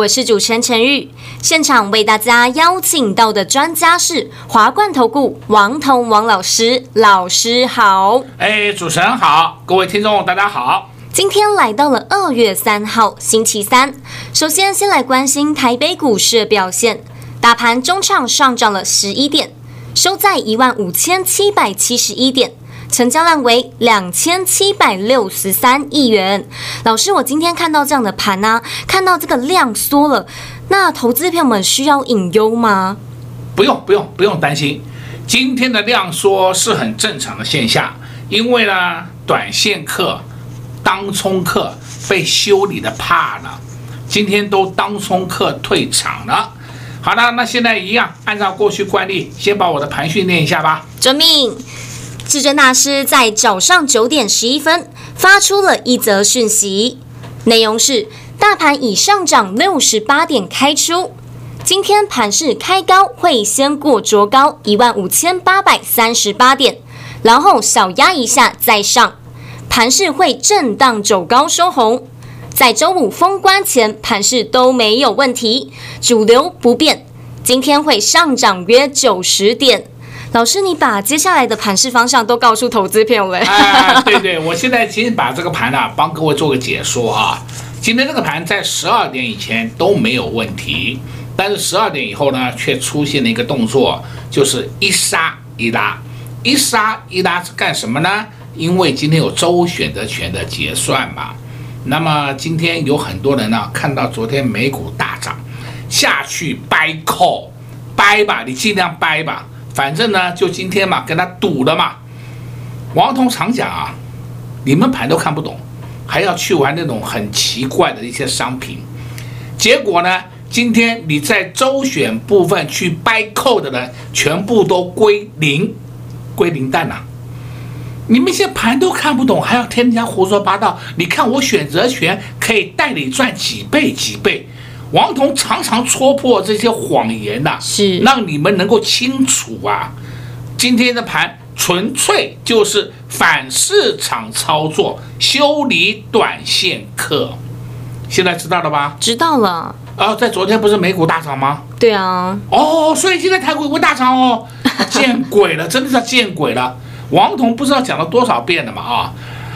我是主持人陈玉。现场为大家邀请到的专家是华冠投顾王彤王老师，老师好。哎，主持人好，各位听众大家好。今天来到了二月三号星期三，首先先来关心台北股市的表现，大盘中场上涨了十一点，收在一万五千七百七十一点。成交量为两千七百六十三亿元。老师，我今天看到这样的盘呢、啊，看到这个量缩了，那投资朋友们需要隐忧吗？不用，不用，不用担心。今天的量缩是很正常的现象，因为呢，短线客、当冲客被修理的怕了，今天都当冲客退场了。好了，那现在一样，按照过去惯例，先把我的盘训练一下吧。遵命。至尊大师在早上九点十一分发出了一则讯息，内容是：大盘已上涨六十八点开出，今天盘势开高会先过卓高一万五千八百三十八点，然后小压一下再上，盘势会震荡走高收红，在周五封关前盘势都没有问题，主流不变，今天会上涨约九十点。老师，你把接下来的盘势方向都告诉投资朋友了。啊，对对，我现在先把这个盘呢、啊，帮各位做个解说啊。今天这个盘在十二点以前都没有问题，但是十二点以后呢，却出现了一个动作，就是一杀一拉，一杀一拉是干什么呢？因为今天有周选择权的结算嘛。那么今天有很多人呢，看到昨天美股大涨，下去掰扣，掰吧，你尽量掰吧。反正呢，就今天嘛，跟他赌了嘛。王彤常讲啊，你们盘都看不懂，还要去玩那种很奇怪的一些商品。结果呢，今天你在周选部分去掰扣的人，全部都归零，归零蛋呐。你们现在盘都看不懂，还要听人家胡说八道。你看我选择权可以带你赚几倍几倍。王彤常常戳破这些谎言呐，是让你们能够清楚啊。今天的盘纯粹就是反市场操作，修理短线客。现在知道了吧？知道了。啊，在昨天不是美股大涨吗？对啊。哦，所以现在台股会大涨哦。见鬼了，真的是见鬼了。王彤不知道讲了多少遍了嘛啊？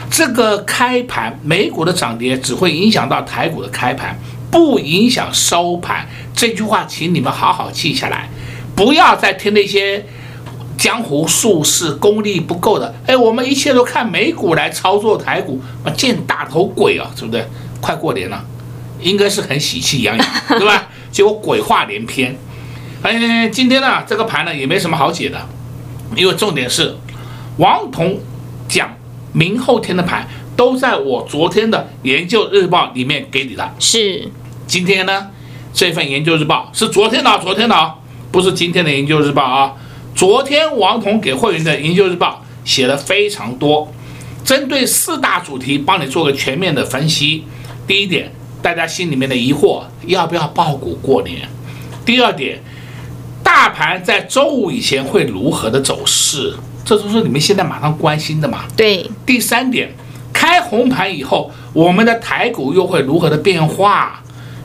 这个开盘美股的涨跌只会影响到台股的开盘。不影响收盘，这句话，请你们好好记下来，不要再听那些江湖术士功力不够的。哎，我们一切都看美股来操作台股，啊，见大头鬼啊，对不对？快过年了，应该是很喜气洋洋，对吧？结果鬼话连篇。哎，今天呢，这个盘呢也没什么好解的，因为重点是王彤讲明后天的盘都在我昨天的研究日报里面给你的，是。今天呢，这份研究日报是昨天的，昨天的啊，不是今天的研究日报啊。昨天王彤给会员的研究日报写了非常多，针对四大主题帮你做个全面的分析。第一点，大家心里面的疑惑，要不要爆股过年？第二点，大盘在周五以前会如何的走势？这都是你们现在马上关心的嘛。对。第三点，开红盘以后，我们的台股又会如何的变化？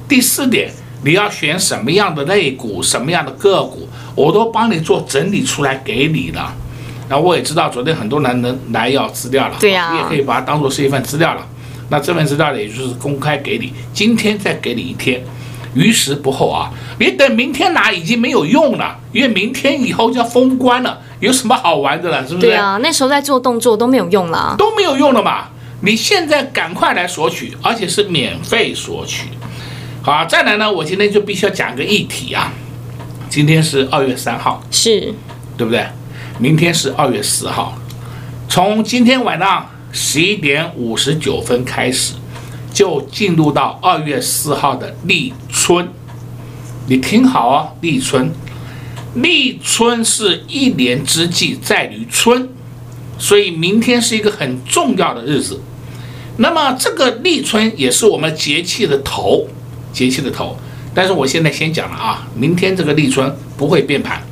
第四点，你要选什么样的类股，什么样的个股，我都帮你做整理出来给你了。那我也知道昨天很多人能来要资料了，对呀，你也可以把它当做是一份资料了。那这份资料呢，也就是公开给你，今天再给你一天，于时不候啊。你等明天拿已经没有用了，因为明天以后就要封关了，有什么好玩的了？是不是？对啊，那时候在做动作都没有用了，都没有用了嘛。你现在赶快来索取，而且是免费索取。好，再来呢，我今天就必须要讲个议题啊。今天是二月三号，是，对不对？明天是二月四号，从今天晚上十一点五十九分开始，就进入到二月四号的立春。你听好啊，立春，立春是一年之计在于春，所以明天是一个很重要的日子。那么这个立春也是我们节气的头，节气的头。但是我现在先讲了啊，明天这个立春不会变盘，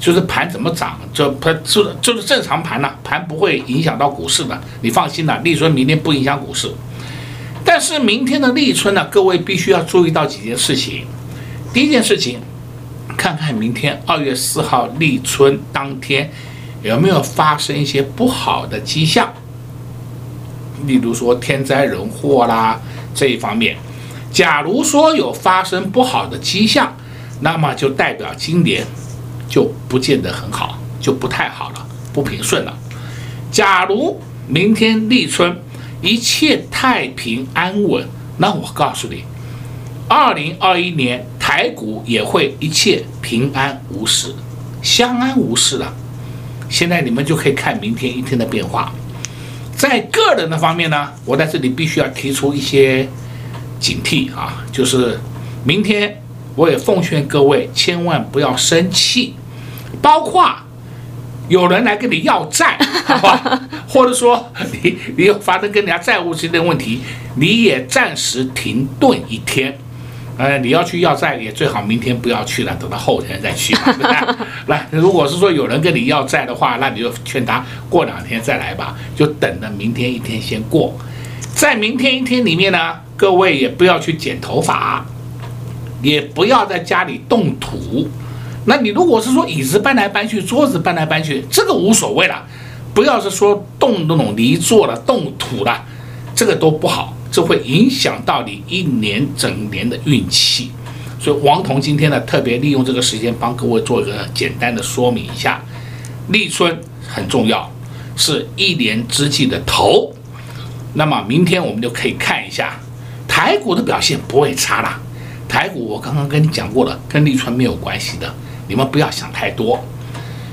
就是盘怎么涨，就盘就就是正常盘了，盘不会影响到股市的，你放心了，立春明天不影响股市。但是明天的立春呢，各位必须要注意到几件事情。第一件事情，看看明天二月四号立春当天有没有发生一些不好的迹象，例如说天灾人祸啦这一方面。假如说有发生不好的迹象，那么就代表今年就不见得很好，就不太好了，不平顺了。假如明天立春一切太平安稳，那我告诉你，二零二一年台股也会一切平安无事，相安无事了。现在你们就可以看明天一天的变化。在个人的方面呢，我在这里必须要提出一些。警惕啊！就是明天，我也奉劝各位千万不要生气，包括有人来跟你要债，好吧？或者说你你有发生跟人家债务之间的问题，你也暂时停顿一天。呃，你要去要债，也最好明天不要去了，等到后天再去，对不对？来，如果是说有人跟你要债的话，那你就劝他过两天再来吧，就等着明天一天先过，在明天一天里面呢。各位也不要去剪头发，也不要在家里动土。那你如果是说椅子搬来搬去，桌子搬来搬去，这个无所谓了。不要是说动那种泥做了、动土了，这个都不好，这会影响到你一年整年的运气。所以王彤今天呢，特别利用这个时间帮各位做一个简单的说明一下。立春很重要，是一年之计的头。那么明天我们就可以看一下。台股的表现不会差啦，台股我刚刚跟你讲过了，跟立春没有关系的，你们不要想太多。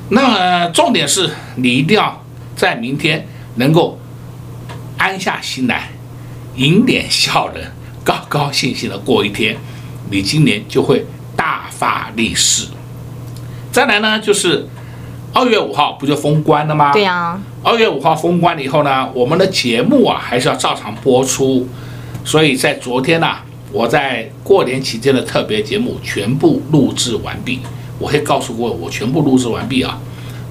那么重点是你一定要在明天能够安下心来，迎脸笑人，高高兴兴的过一天，你今年就会大发利市。再来呢，就是二月五号不就封关了吗？对呀。二月五号封关了以后呢，我们的节目啊还是要照常播出。所以在昨天呢、啊，我在过年期间的特别节目全部录制完毕。我会告诉各位，我全部录制完毕啊，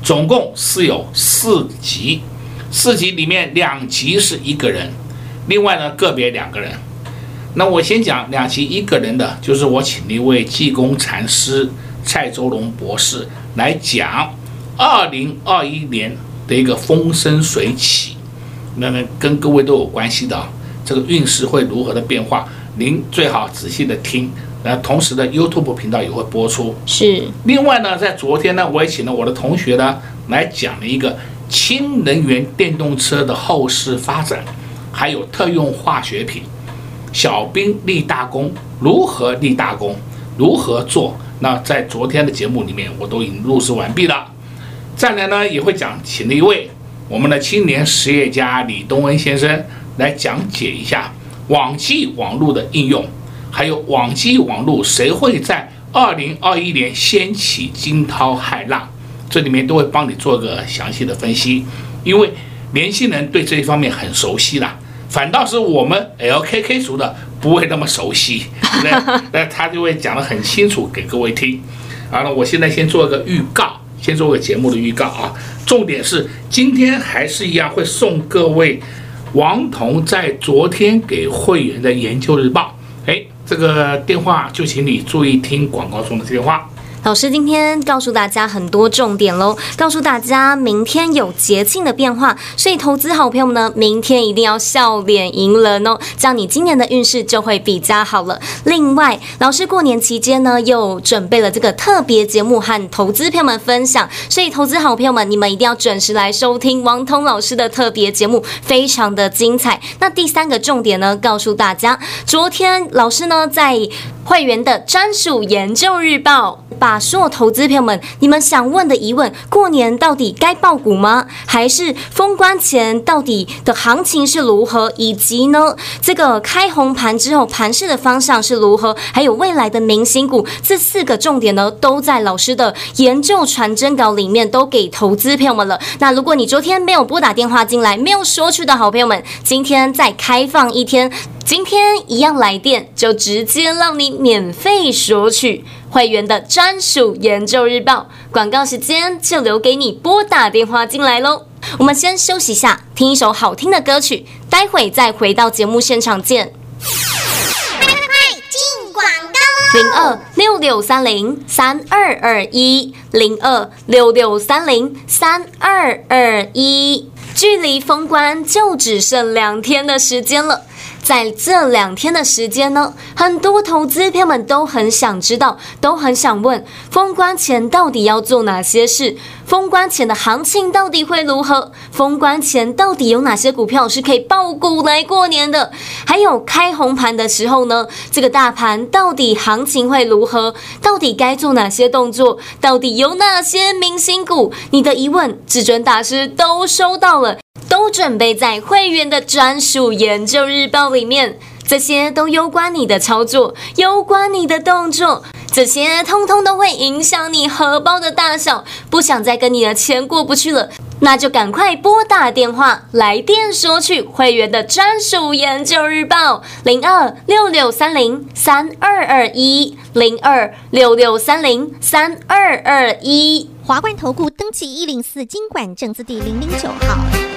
总共是有四集，四集里面两集是一个人，另外呢个别两个人。那我先讲两期一个人的，就是我请了一位济公禅师蔡周龙博士来讲二零二一年的一个风生水起，那么跟各位都有关系的。这个运势会如何的变化？您最好仔细的听。那同时呢 YouTube 频道也会播出。是。另外呢，在昨天呢，我也请了我的同学呢来讲了一个氢能源电动车的后市发展，还有特用化学品，小兵立大功，如何立大功，如何做？那在昨天的节目里面，我都已经录制完毕了。再来呢，也会讲请了一位我们的青年实业家李东恩先生。来讲解一下网际网络的应用，还有网际网络谁会在二零二一年掀起惊涛骇浪，这里面都会帮你做个详细的分析。因为年轻人对这一方面很熟悉啦，反倒是我们 LKK 族的不会那么熟悉，对不对？那他就会讲得很清楚给各位听。好了，我现在先做个预告，先做个节目的预告啊。重点是今天还是一样会送各位。王彤在昨天给会员的研究日报，哎，这个电话就请你注意听广告中的电话。老师今天告诉大家很多重点喽，告诉大家明天有节庆的变化，所以投资好朋友们呢，明天一定要笑脸迎人哦，这样你今年的运势就会比较好了。另外，老师过年期间呢，又准备了这个特别节目和投资朋友们分享，所以投资好朋友们，你们一定要准时来收听王彤老师的特别节目，非常的精彩。那第三个重点呢，告诉大家，昨天老师呢在会员的专属研究日报。把所有投资朋友们，你们想问的疑问：过年到底该爆股吗？还是封关前到底的行情是如何？以及呢，这个开红盘之后盘势的方向是如何？还有未来的明星股，这四个重点呢，都在老师的研究传真稿里面都给投资朋友们了。那如果你昨天没有拨打电话进来，没有说去的好朋友们，今天再开放一天。今天一样来电，就直接让你免费索取会员的专属研究日报。广告时间就留给你拨打电话进来喽。我们先休息一下，听一首好听的歌曲，待会再回到节目现场见。快快进广告！零二六六三零三二二一，零二六六三零三二二一，距离封关就只剩两天的时间了。在这两天的时间呢，很多投资朋友们都很想知道，都很想问，封关前到底要做哪些事？封关前的行情到底会如何？封关前到底有哪些股票是可以爆股来过年的？还有开红盘的时候呢，这个大盘到底行情会如何？到底该做哪些动作？到底有哪些明星股？你的疑问，至尊大师都收到了。都准备在会员的专属研究日报里面，这些都攸关你的操作，攸关你的动作，这些通通都会影响你荷包的大小。不想再跟你的钱过不去了，那就赶快拨打电话来电索取会员的专属研究日报，零二六六三零三二二一，零二六六三零三二二一。华冠投顾登记一零四经管证字第零零九号。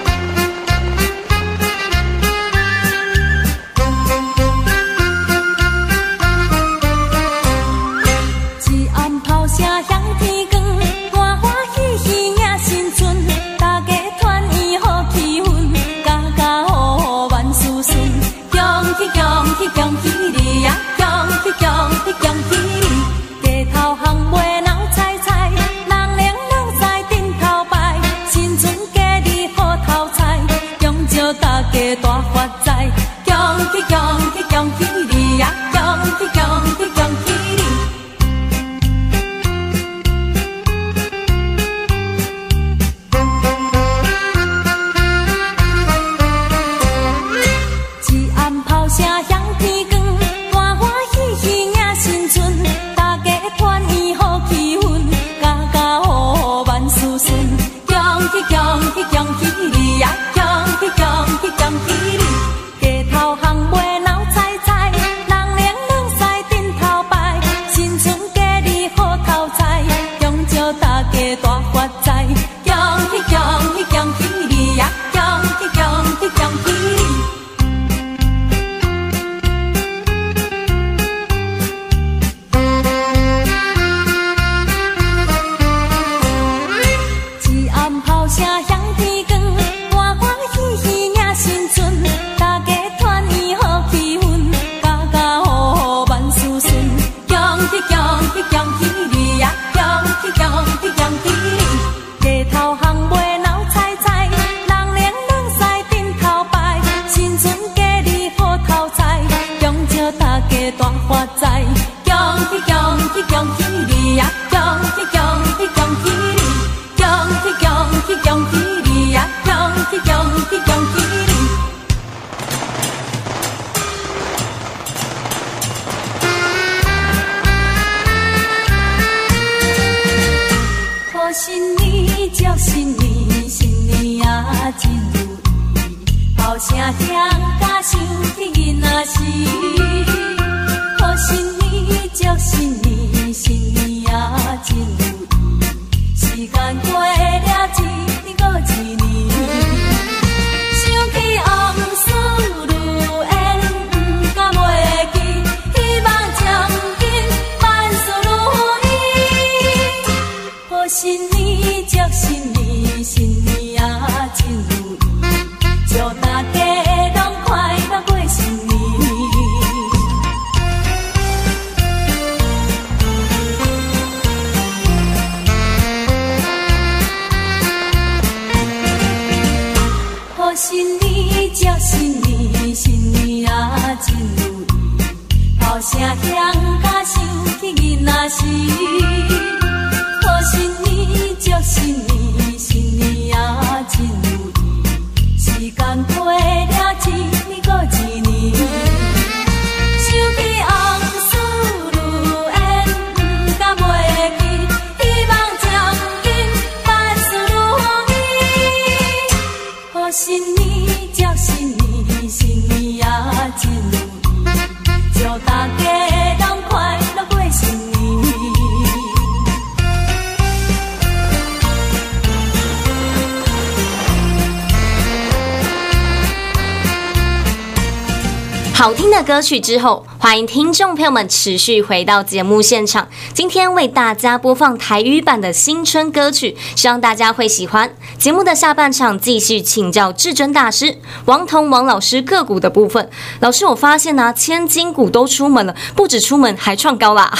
好听的歌曲之后，欢迎听众朋友们持续回到节目现场。今天为大家播放台语版的新春歌曲，希望大家会喜欢。节目的下半场继续请教至尊大师王彤王老师个股的部分。老师，我发现呢、啊，千金股都出门了，不止出门，还创高啦。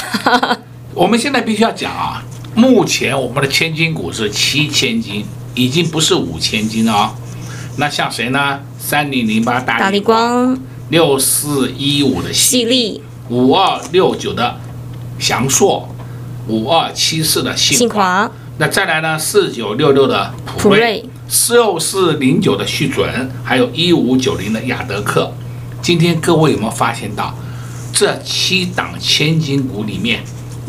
我们现在必须要讲啊，目前我们的千金股是七千金，已经不是五千金了啊。那像谁呢？三零零八大力光。六四一五的矽力，五二六九的祥硕，五二七四的信华，那再来呢？四九六六的普瑞，六四零九的旭准，还有一五九零的雅德克。今天各位有没有发现到，这七档千金股里面，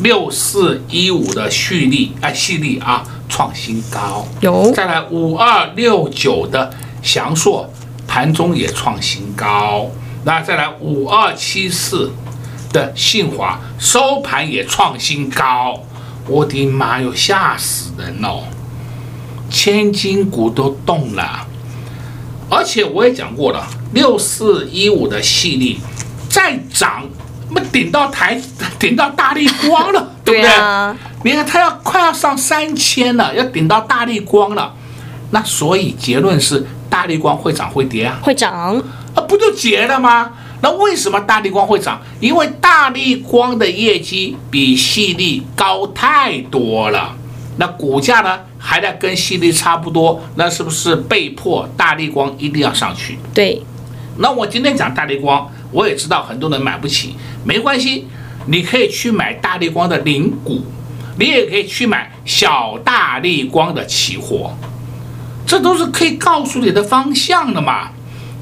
六四一五的旭力啊，矽力啊创新高，有。再来五二六九的祥硕，盘中也创新高。那再来五二七四的信华收盘也创新高，我的妈哟，吓死人哦！千金股都动了，而且我也讲过了，六四一五的系列再涨，那么顶到台顶到大立光了，对不对？你看它要快要上三千了，要顶到大立光了，那所以结论是大立光会涨会跌啊？会涨。啊，不就结了吗？那为什么大立光会涨？因为大立光的业绩比细粒高太多了。那股价呢，还在跟细粒差不多，那是不是被迫大立光一定要上去？对。那我今天讲大立光，我也知道很多人买不起，没关系，你可以去买大立光的零股，你也可以去买小大立光的期货，这都是可以告诉你的方向的嘛。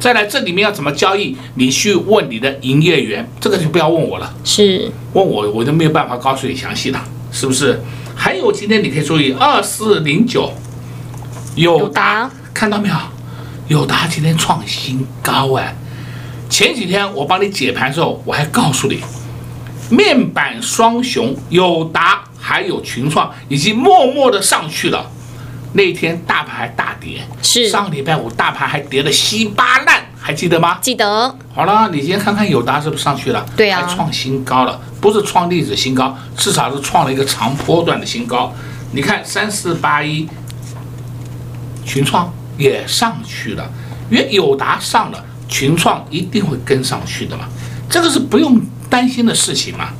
再来，这里面要怎么交易？你去问你的营业员，这个就不要问我了。是，问我我就没有办法告诉你详细的，是不是？还有今天你可以注意二四零九，友达，看到没有？友达今天创新高哎！前几天我帮你解盘的时候，我还告诉你，面板双雄友达还有群创已经默默的上去了。那天大盘还大跌，是上个礼拜五大盘还跌得稀巴烂，还记得吗？记得。好了，你先看看友达是不是上去了？对啊，还创新高了，不是创历史新高，至少是创了一个长波段的新高。你看三四八一，群创也上去了，因为友达上了，群创一定会跟上去的嘛，这个是不用担心的事情嘛。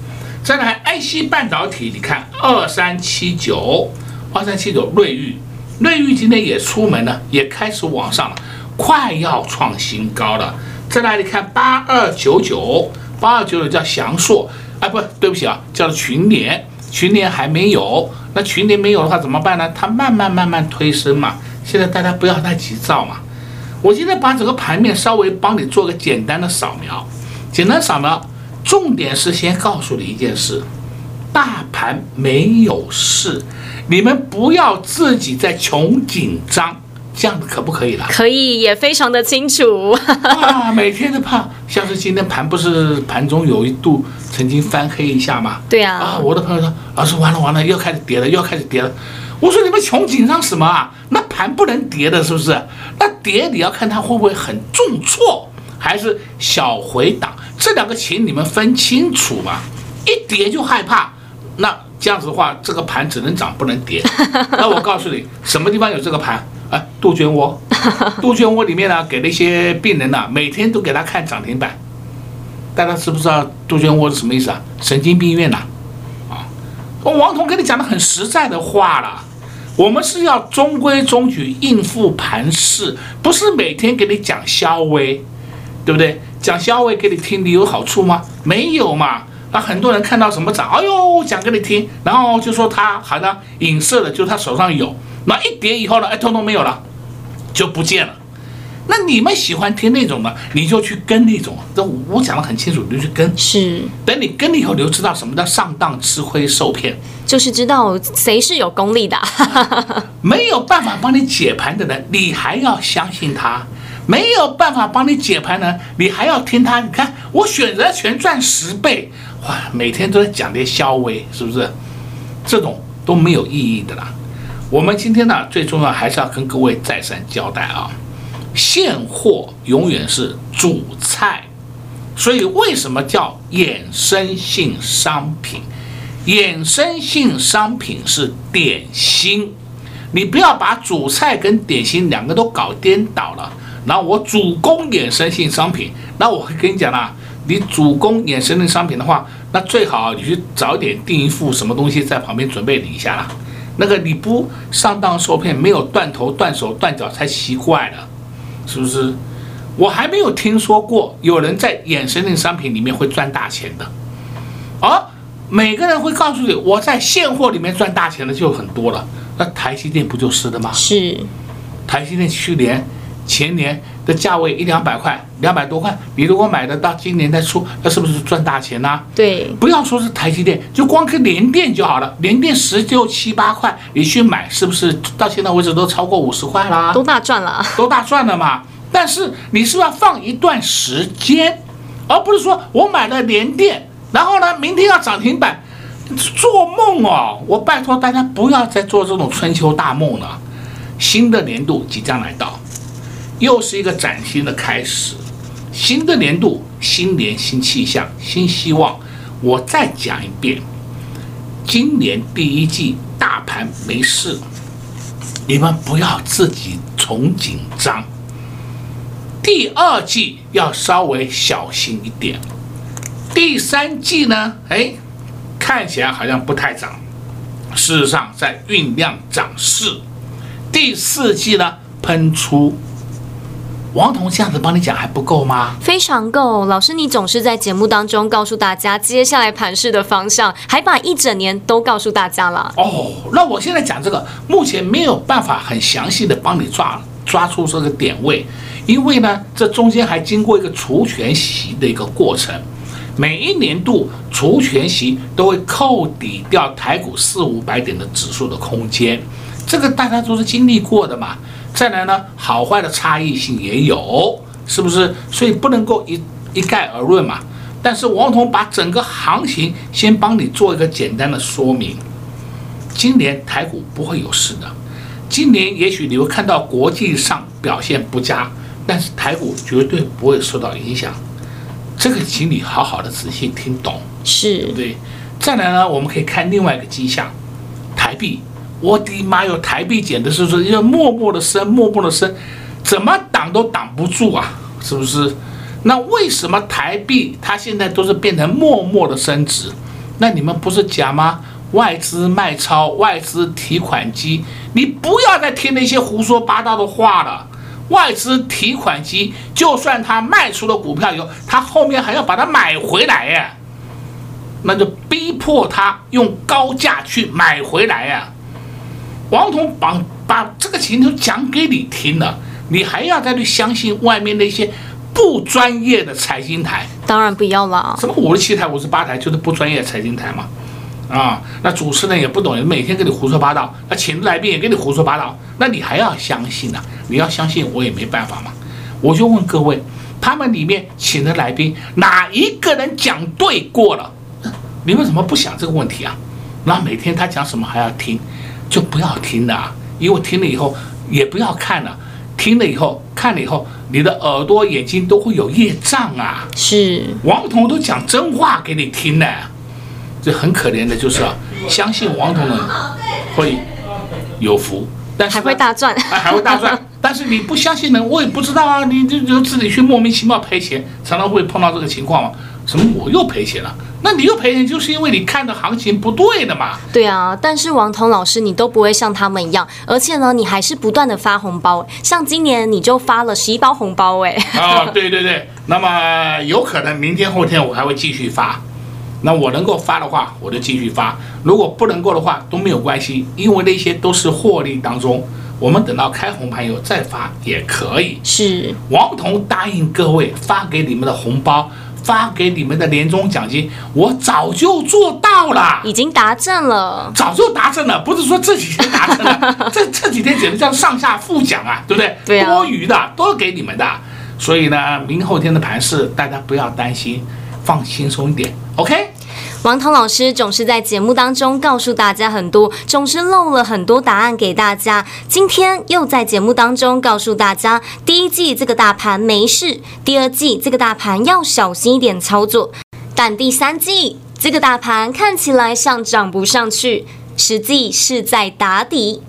再来，IC 半导体，你看二三七九，二三七九瑞昱。瑞昱今天也出门了，也开始往上了，快要创新高了。再来，你看八二九九，八二九九叫祥硕，哎，不对不起啊，叫做群联，群联还没有。那群联没有的话怎么办呢？它慢慢慢慢推升嘛。现在大家不要太急躁嘛。我现在把整个盘面稍微帮你做个简单的扫描，简单扫描，重点是先告诉你一件事。大盘没有事，你们不要自己在穷紧张，这样子可不可以了？可以，也非常的清楚。啊，每天都怕，像是今天盘不是盘中有一度曾经翻黑一下吗？对啊。啊，我的朋友说，老师完了完了，又开始跌了，又开始跌了。我说你们穷紧张什么啊？那盘不能跌的，是不是？那跌你要看它会不会很重挫，还是小回档，这两个请你们分清楚嘛。一跌就害怕。那这样子的话，这个盘只能涨不能跌。那我告诉你，什么地方有这个盘？哎，杜鹃窝，杜鹃窝里面呢，给那些病人呢，每天都给他看涨停板。大家知不知道杜鹃窝是什么意思啊？神经病院呐！啊，我王彤跟你讲的很实在的话了，我们是要中规中矩应付盘势，不是每天给你讲消微，对不对？讲消微给你听，你有好处吗？没有嘛。啊，很多人看到什么涨，哎呦，讲给你听，然后就说他好像影射的，就他手上有，那一跌以后呢，哎，通通没有了，就不见了。那你们喜欢听那种的，你就去跟那种。这我讲得很清楚，你就去跟。是。等你跟了以后，你就知道什么叫上当、吃亏、受骗。就是知道谁是有功力的。没有办法帮你解盘的人，你还要相信他；没有办法帮你解盘呢，你还要听他。你看，我选择权赚十倍，哇，每天都在讲点消微，是不是？这种都没有意义的啦。我们今天呢，最重要还是要跟各位再三交代啊。现货永远是主菜，所以为什么叫衍生性商品？衍生性商品是点心，你不要把主菜跟点心两个都搞颠倒了。然后我主攻衍生性商品，那我会跟你讲啦，你主攻衍生性商品的话，那最好你去早点订一副什么东西在旁边准备你一下啦。那个你不上当受骗，没有断头断手断脚才奇怪了。是不是？我还没有听说过有人在衍生性商品里面会赚大钱的，啊每个人会告诉你，我在现货里面赚大钱的就很多了。那台积电不就是的吗？是。台积电去年、前年的价位一两百块，两百多块，你如果买的到今年再出，那是不是赚大钱呢？对。不要说是台积电，就光跟联电就好了，联电十六七八块，你去买，是不是到现在为止都超过五十块啦？都大赚了，都大赚了嘛。但是你是要放一段时间，而不是说我买了联电，然后呢，明天要涨停板，做梦哦！我拜托大家不要再做这种春秋大梦了。新的年度即将来到，又是一个崭新的开始。新的年度，新年新气象，新希望。我再讲一遍，今年第一季大盘没事，你们不要自己从紧张。第二季要稍微小心一点，第三季呢？哎，看起来好像不太涨，事实上在酝酿涨势。第四季呢，喷出。王彤这样子帮你讲还不够吗？非常够，老师你总是在节目当中告诉大家接下来盘势的方向，还把一整年都告诉大家了。哦，那我现在讲这个，目前没有办法很详细的帮你抓抓出这个点位。因为呢，这中间还经过一个除权息的一个过程，每一年度除权息都会扣抵掉台股四五百点的指数的空间，这个大家都是经历过的嘛。再来呢，好坏的差异性也有，是不是？所以不能够一一概而论嘛。但是王彤把整个行情先帮你做一个简单的说明，今年台股不会有事的，今年也许你会看到国际上表现不佳。但是台股绝对不会受到影响，这个请你好好的仔细听懂，是对不对？再来呢，我们可以看另外一个迹象，台币，我的妈哟，台币简直是说要默默的升，默默的升，怎么挡都挡不住啊，是不是？那为什么台币它现在都是变成默默的升值？那你们不是讲吗？外资卖超，外资提款机，你不要再听那些胡说八道的话了。外资提款机，就算他卖出了股票以后，他后面还要把它买回来呀，那就逼迫他用高价去买回来呀。王彤把把这个情况讲给你听了，你还要再去相信外面那些不专业的财经台？当然不要了。什么五十七台、五十八台就是不专业财经台嘛？啊，那主持人也不懂，每天跟你胡说八道，那请来宾也跟你胡说八道，那你还要相信呢、啊？你要相信我也没办法嘛。我就问各位，他们里面请的来宾哪一个人讲对过了？你为什么不想这个问题啊？那每天他讲什么还要听，就不要听了、啊，因为听了以后也不要看了，听了以后看了以后，你的耳朵眼睛都会有业障啊。是，王彤都讲真话给你听呢。这很可怜的，就是啊，相信王彤的会有福，但是还会大赚，还会大赚。但是你不相信呢，我也不知道啊，你就就自己去莫名其妙赔钱，常常会碰到这个情况嘛。什么我又赔钱了？那你又赔钱，就是因为你看的行情不对的嘛。对啊，但是王彤老师你都不会像他们一样，而且呢，你还是不断的发红包，像今年你就发了十一包红包哎。啊，对对对，那么有可能明天后天我还会继续发。那我能够发的话，我就继续发；如果不能够的话，都没有关系，因为那些都是获利当中，我们等到开红盘以后再发也可以。是王彤答应各位发给你们的红包，发给你们的年终奖金，我早就做到了，已经达阵了，早就达阵了，不是说这几天达阵了，这这几天简直叫上下复奖啊，对不对？对啊，多余的都给你们的，所以呢，明后天的盘势大家不要担心。放轻松一点，OK。王涛老师总是在节目当中告诉大家很多，总是漏了很多答案给大家。今天又在节目当中告诉大家，第一季这个大盘没事，第二季这个大盘要小心一点操作，但第三季这个大盘看起来像涨不上去，实际是在打底。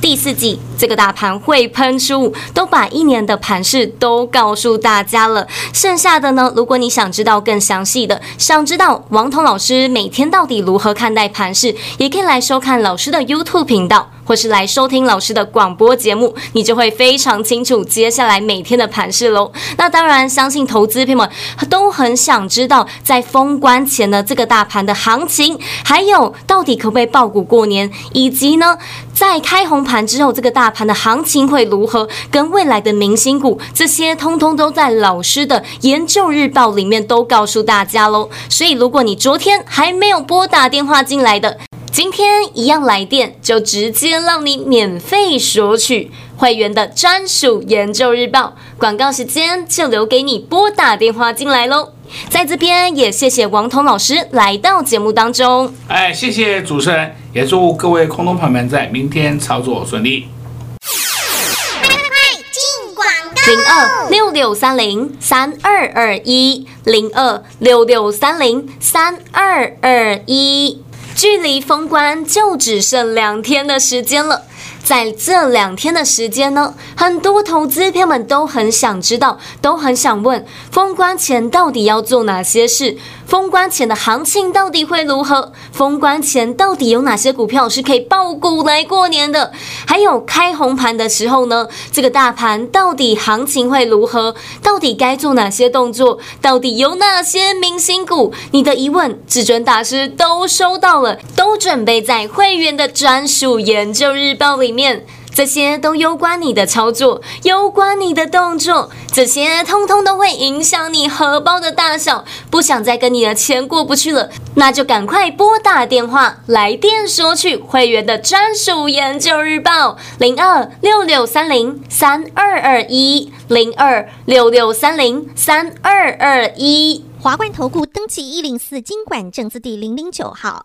第四季这个大盘会喷出，都把一年的盘势都告诉大家了。剩下的呢，如果你想知道更详细的，想知道王彤老师每天到底如何看待盘势，也可以来收看老师的 YouTube 频道。或是来收听老师的广播节目，你就会非常清楚接下来每天的盘势喽。那当然，相信投资朋友们都很想知道，在封关前的这个大盘的行情，还有到底可不可以爆股过年，以及呢，在开红盘之后，这个大盘的行情会如何，跟未来的明星股这些，通通都在老师的研究日报里面都告诉大家喽。所以，如果你昨天还没有拨打电话进来的，今天一样来电，就直接让你免费索取会员的专属研究日报。广告时间就留给你拨打电话进来喽。在这边也谢谢王彤老师来到节目当中。哎，谢谢主持人，也祝各位空中朋友们在明天操作顺利。快快进广告。零二六六三零三二二一零二六六三零三二二一。距离封关就只剩两天的时间了，在这两天的时间呢，很多投资朋友们都很想知道，都很想问，封关前到底要做哪些事？封关前的行情到底会如何？封关前到底有哪些股票是可以爆股来过年的？还有开红盘的时候呢？这个大盘到底行情会如何？到底该做哪些动作？到底有哪些明星股？你的疑问，至尊大师都收到了，都准备在会员的专属研究日报里面。这些都攸关你的操作，攸关你的动作，这些通通都会影响你荷包的大小。不想再跟你的钱过不去了，那就赶快拨打电话来电索取会员的专属研究日报，零二六六三零三二二一，零二六六三零三二二一。华冠投顾登记一零四经管证字第零零九号。